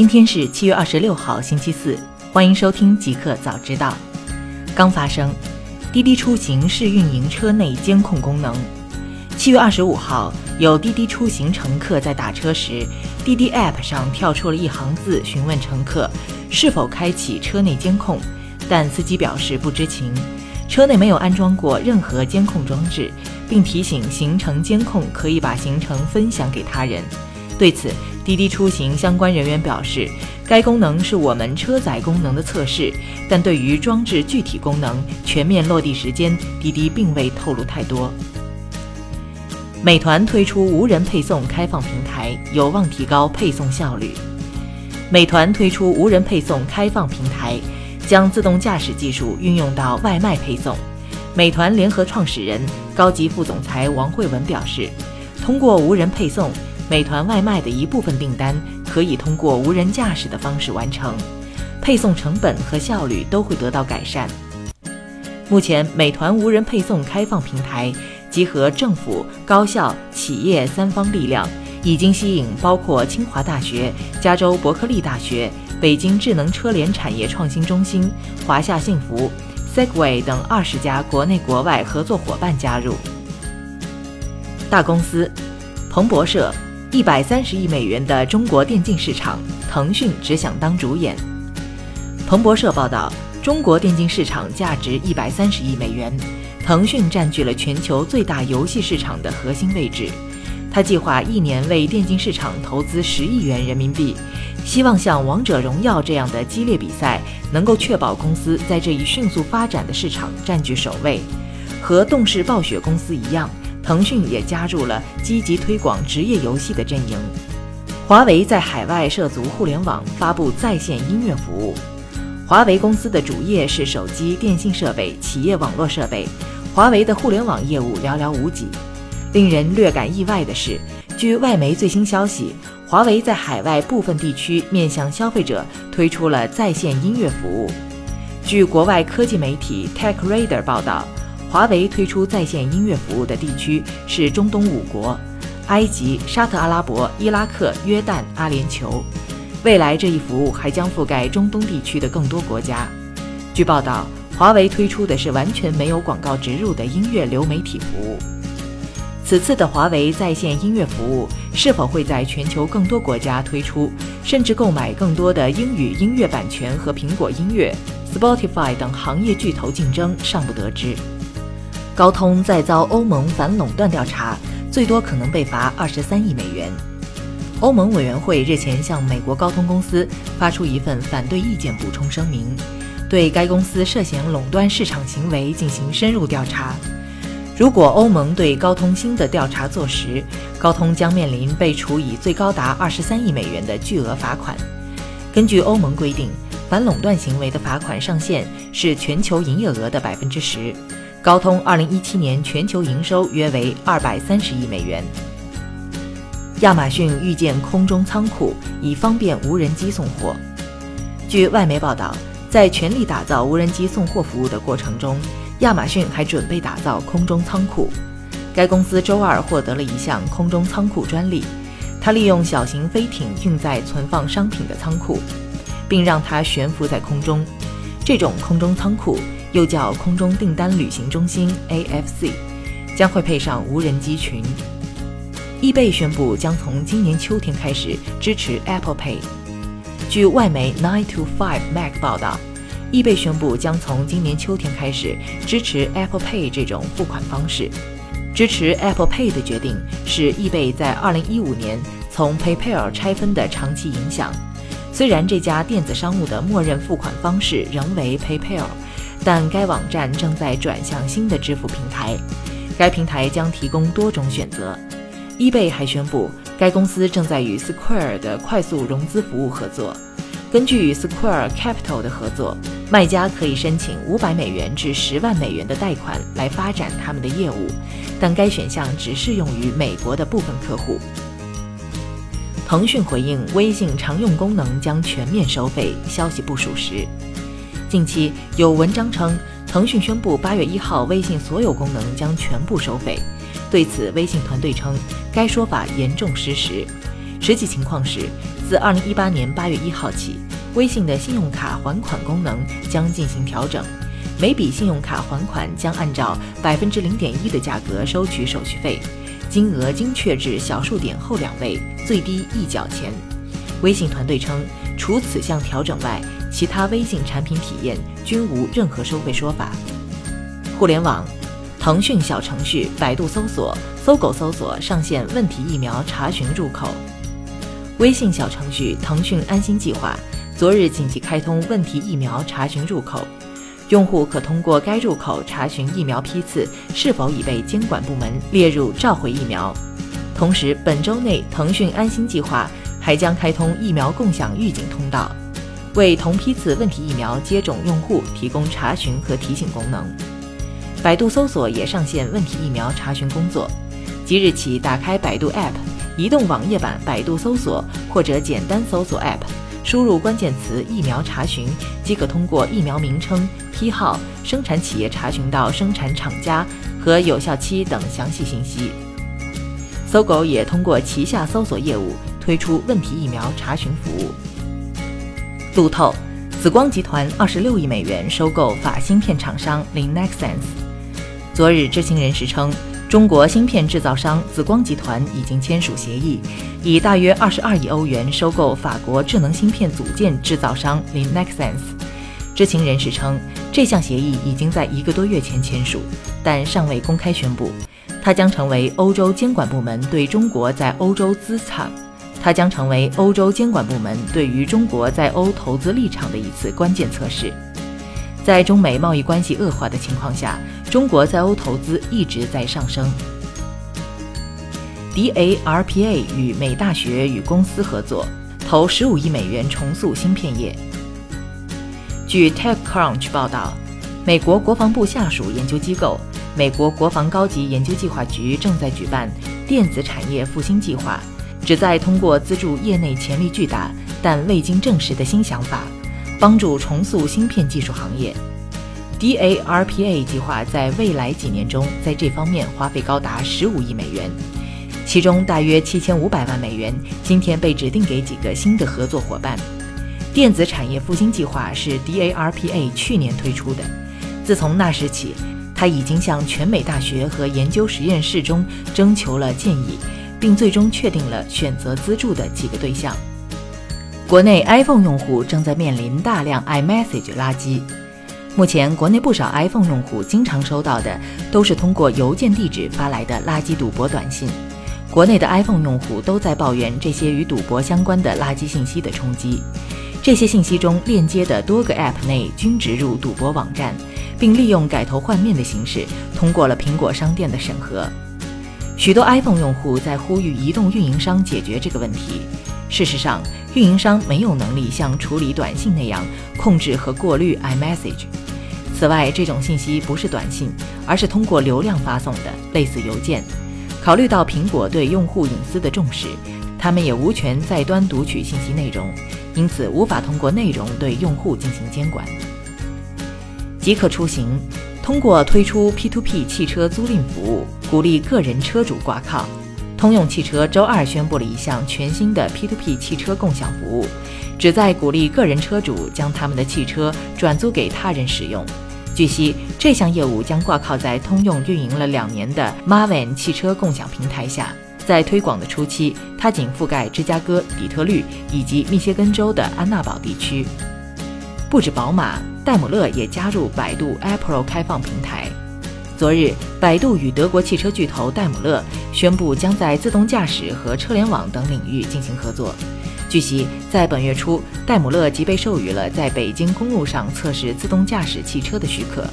今天是七月二十六号，星期四，欢迎收听极客早知道。刚发生，滴滴出行试运营车内监控功能。七月二十五号，有滴滴出行乘客在打车时，滴滴 App 上跳出了一行字，询问乘客是否开启车内监控，但司机表示不知情，车内没有安装过任何监控装置，并提醒行程监控可以把行程分享给他人。对此，滴滴出行相关人员表示，该功能是我们车载功能的测试，但对于装置具体功能、全面落地时间，滴滴并未透露太多。美团推出无人配送开放平台，有望提高配送效率。美团推出无人配送开放平台，将自动驾驶技术运用到外卖配送。美团联合创始人、高级副总裁王慧文表示，通过无人配送。美团外卖的一部分订单可以通过无人驾驶的方式完成，配送成本和效率都会得到改善。目前，美团无人配送开放平台集合政府、高校、企业三方力量，已经吸引包括清华大学、加州伯克利大学、北京智能车联产业创新中心、华夏幸福、Segway 等二十家国内国外合作伙伴加入。大公司，彭博社。一百三十亿美元的中国电竞市场，腾讯只想当主演。彭博社报道，中国电竞市场价值一百三十亿美元，腾讯占据了全球最大游戏市场的核心位置。他计划一年为电竞市场投资十亿元人民币，希望像王者荣耀这样的激烈比赛能够确保公司在这一迅速发展的市场占据首位。和动视暴雪公司一样。腾讯也加入了积极推广职业游戏的阵营。华为在海外涉足互联网，发布在线音乐服务。华为公司的主业是手机、电信设备、企业网络设备，华为的互联网业务寥寥无几。令人略感意外的是，据外媒最新消息，华为在海外部分地区面向消费者推出了在线音乐服务。据国外科技媒体 TechRadar 报道。华为推出在线音乐服务的地区是中东五国：埃及、沙特阿拉伯、伊拉克、约旦、阿联酋。未来这一服务还将覆盖中东地区的更多国家。据报道，华为推出的是完全没有广告植入的音乐流媒体服务。此次的华为在线音乐服务是否会在全球更多国家推出，甚至购买更多的英语音乐版权和苹果音乐、Spotify 等行业巨头竞争，尚不得知。高通再遭欧盟反垄断调查，最多可能被罚二十三亿美元。欧盟委员会日前向美国高通公司发出一份反对意见补充声明，对该公司涉嫌垄断市场行为进行深入调查。如果欧盟对高通新的调查坐实，高通将面临被处以最高达二十三亿美元的巨额罚款。根据欧盟规定，反垄断行为的罚款上限是全球营业额的百分之十。高通2017年全球营收约为230亿美元。亚马逊预建空中仓库，以方便无人机送货。据外媒报道，在全力打造无人机送货服务的过程中，亚马逊还准备打造空中仓库。该公司周二获得了一项空中仓库专利，它利用小型飞艇运载存放商品的仓库，并让它悬浮在空中。这种空中仓库。又叫空中订单旅行中心 （AFC），将会配上无人机群。易贝宣布将从今年秋天开始支持 Apple Pay。据外媒 Nine to Five Mac 报道，易贝宣布将从今年秋天开始支持 Apple Pay 这种付款方式。支持 Apple Pay 的决定是易贝在2015年从 PayPal 拆分的长期影响。虽然这家电子商务的默认付款方式仍为 PayPal。但该网站正在转向新的支付平台，该平台将提供多种选择。eBay 还宣布，该公司正在与 Square 的快速融资服务合作。根据 Square Capital 的合作，卖家可以申请五百美元至十万美元的贷款来发展他们的业务，但该选项只适用于美国的部分客户。腾讯回应微信常用功能将全面收费，消息不属实。近期有文章称，腾讯宣布八月一号，微信所有功能将全部收费。对此，微信团队称，该说法严重失实。实际情况是，自2018年8月1号起，微信的信用卡还款功能将进行调整，每笔信用卡还款将按照百分之零点一的价格收取手续费，金额精确至小数点后两位，最低一角钱。微信团队称，除此项调整外，其他微信产品体验均无任何收费说法。互联网，腾讯小程序、百度搜索、搜狗搜索上线问题疫苗查询入口。微信小程序腾讯安心计划昨日紧急开通问题疫苗查询入口，用户可通过该入口查询疫苗批次是否已被监管部门列入召回疫苗。同时，本周内腾讯安心计划还将开通疫苗共享预警通道，为同批次问题疫苗接种用户提供查询和提醒功能。百度搜索也上线问题疫苗查询工作，即日起，打开百度 App、移动网页版百度搜索或者简单搜索 App，输入关键词“疫苗查询”，即可通过疫苗名称、批号、生产企业查询到生产厂家和有效期等详细信息。搜狗也通过旗下搜索业务推出问题疫苗查询服务。路透，紫光集团二十六亿美元收购法芯片厂商 Linexens。昨日，知情人士称，中国芯片制造商紫光集团已经签署协议，以大约二十二亿欧元收购法国智能芯片组件制造商 Linexens。知情人士称，这项协议已经在一个多月前签署，但尚未公开宣布。它将成为欧洲监管部门对中国在欧洲资产，它将成为欧洲监管部门对于中国在欧投资立场的一次关键测试。在中美贸易关系恶化的情况下，中国在欧投资一直在上升。DARPA 与美大学与公司合作，投十五亿美元重塑芯片业。据 TechCrunch 报道，美国国防部下属研究机构美国国防高级研究计划局正在举办电子产业复兴计划，旨在通过资助业内潜力巨大但未经证实的新想法。帮助重塑芯片技术行业，DARPA 计划在未来几年中在这方面花费高达十五亿美元，其中大约七千五百万美元今天被指定给几个新的合作伙伴。电子产业复兴计划是 DARPA 去年推出的，自从那时起，他已经向全美大学和研究实验室中征求了建议，并最终确定了选择资助的几个对象。国内 iPhone 用户正在面临大量 iMessage 垃圾。目前，国内不少 iPhone 用户经常收到的都是通过邮件地址发来的垃圾赌博短信。国内的 iPhone 用户都在抱怨这些与赌博相关的垃圾信息的冲击。这些信息中链接的多个 App 内均植入赌博网站，并利用改头换面的形式通过了苹果商店的审核。许多 iPhone 用户在呼吁移动运营商解决这个问题。事实上，运营商没有能力像处理短信那样控制和过滤 iMessage。此外，这种信息不是短信，而是通过流量发送的，类似邮件。考虑到苹果对用户隐私的重视，他们也无权在端读取信息内容，因此无法通过内容对用户进行监管。即刻出行通过推出 P2P 汽车租赁服务，鼓励个人车主挂靠。通用汽车周二宣布了一项全新的 P2P 汽车共享服务，旨在鼓励个人车主将他们的汽车转租给他人使用。据悉，这项业务将挂靠在通用运营了两年的 Marvin 汽车共享平台下。在推广的初期，它仅覆盖芝加哥、底特律以及密歇根州的安娜堡地区。不止宝马，戴姆勒也加入百度 Apple 开放平台。昨日，百度与德国汽车巨头戴姆勒宣布将在自动驾驶和车联网等领域进行合作。据悉，在本月初，戴姆勒即被授予了在北京公路上测试自动驾驶汽车的许可，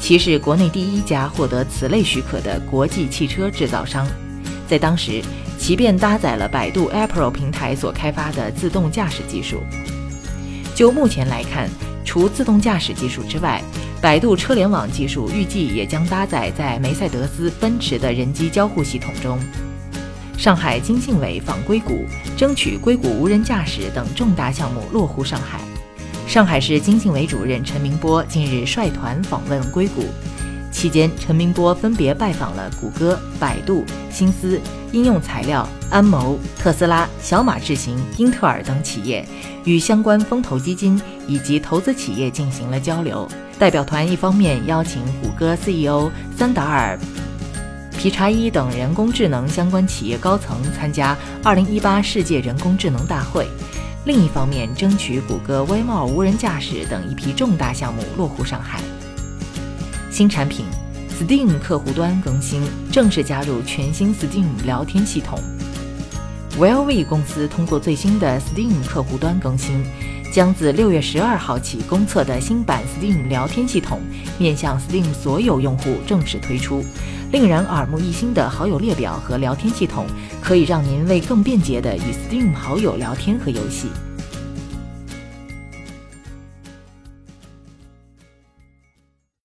其是国内第一家获得此类许可的国际汽车制造商。在当时，其便搭载了百度 Apple 平台所开发的自动驾驶技术。就目前来看，除自动驾驶技术之外，百度车联网技术预计也将搭载在梅赛德斯奔驰的人机交互系统中。上海经信委访硅谷，争取硅谷无人驾驶等重大项目落户上海。上海市经信委主任陈明波近日率团访问硅谷，期间，陈明波分别拜访了谷歌、百度、新思、应用材料、安谋、特斯拉、小马智行、英特尔等企业，与相关风投基金以及投资企业进行了交流。代表团一方面邀请谷歌 CEO 桑达尔。皮查伊等人工智能相关企业高层参加2018世界人工智能大会，另一方面争取谷歌微帽无人驾驶等一批重大项目落户上海。新产品 Steam 客户端更新，正式加入全新 Steam 聊天系统。Wellve 公司通过最新的 Steam 客户端更新，将自六月十二号起公测的新版 Steam 聊天系统面向 Steam 所有用户正式推出。令人耳目一新的好友列表和聊天系统，可以让您为更便捷的与 Steam 好友聊天和游戏。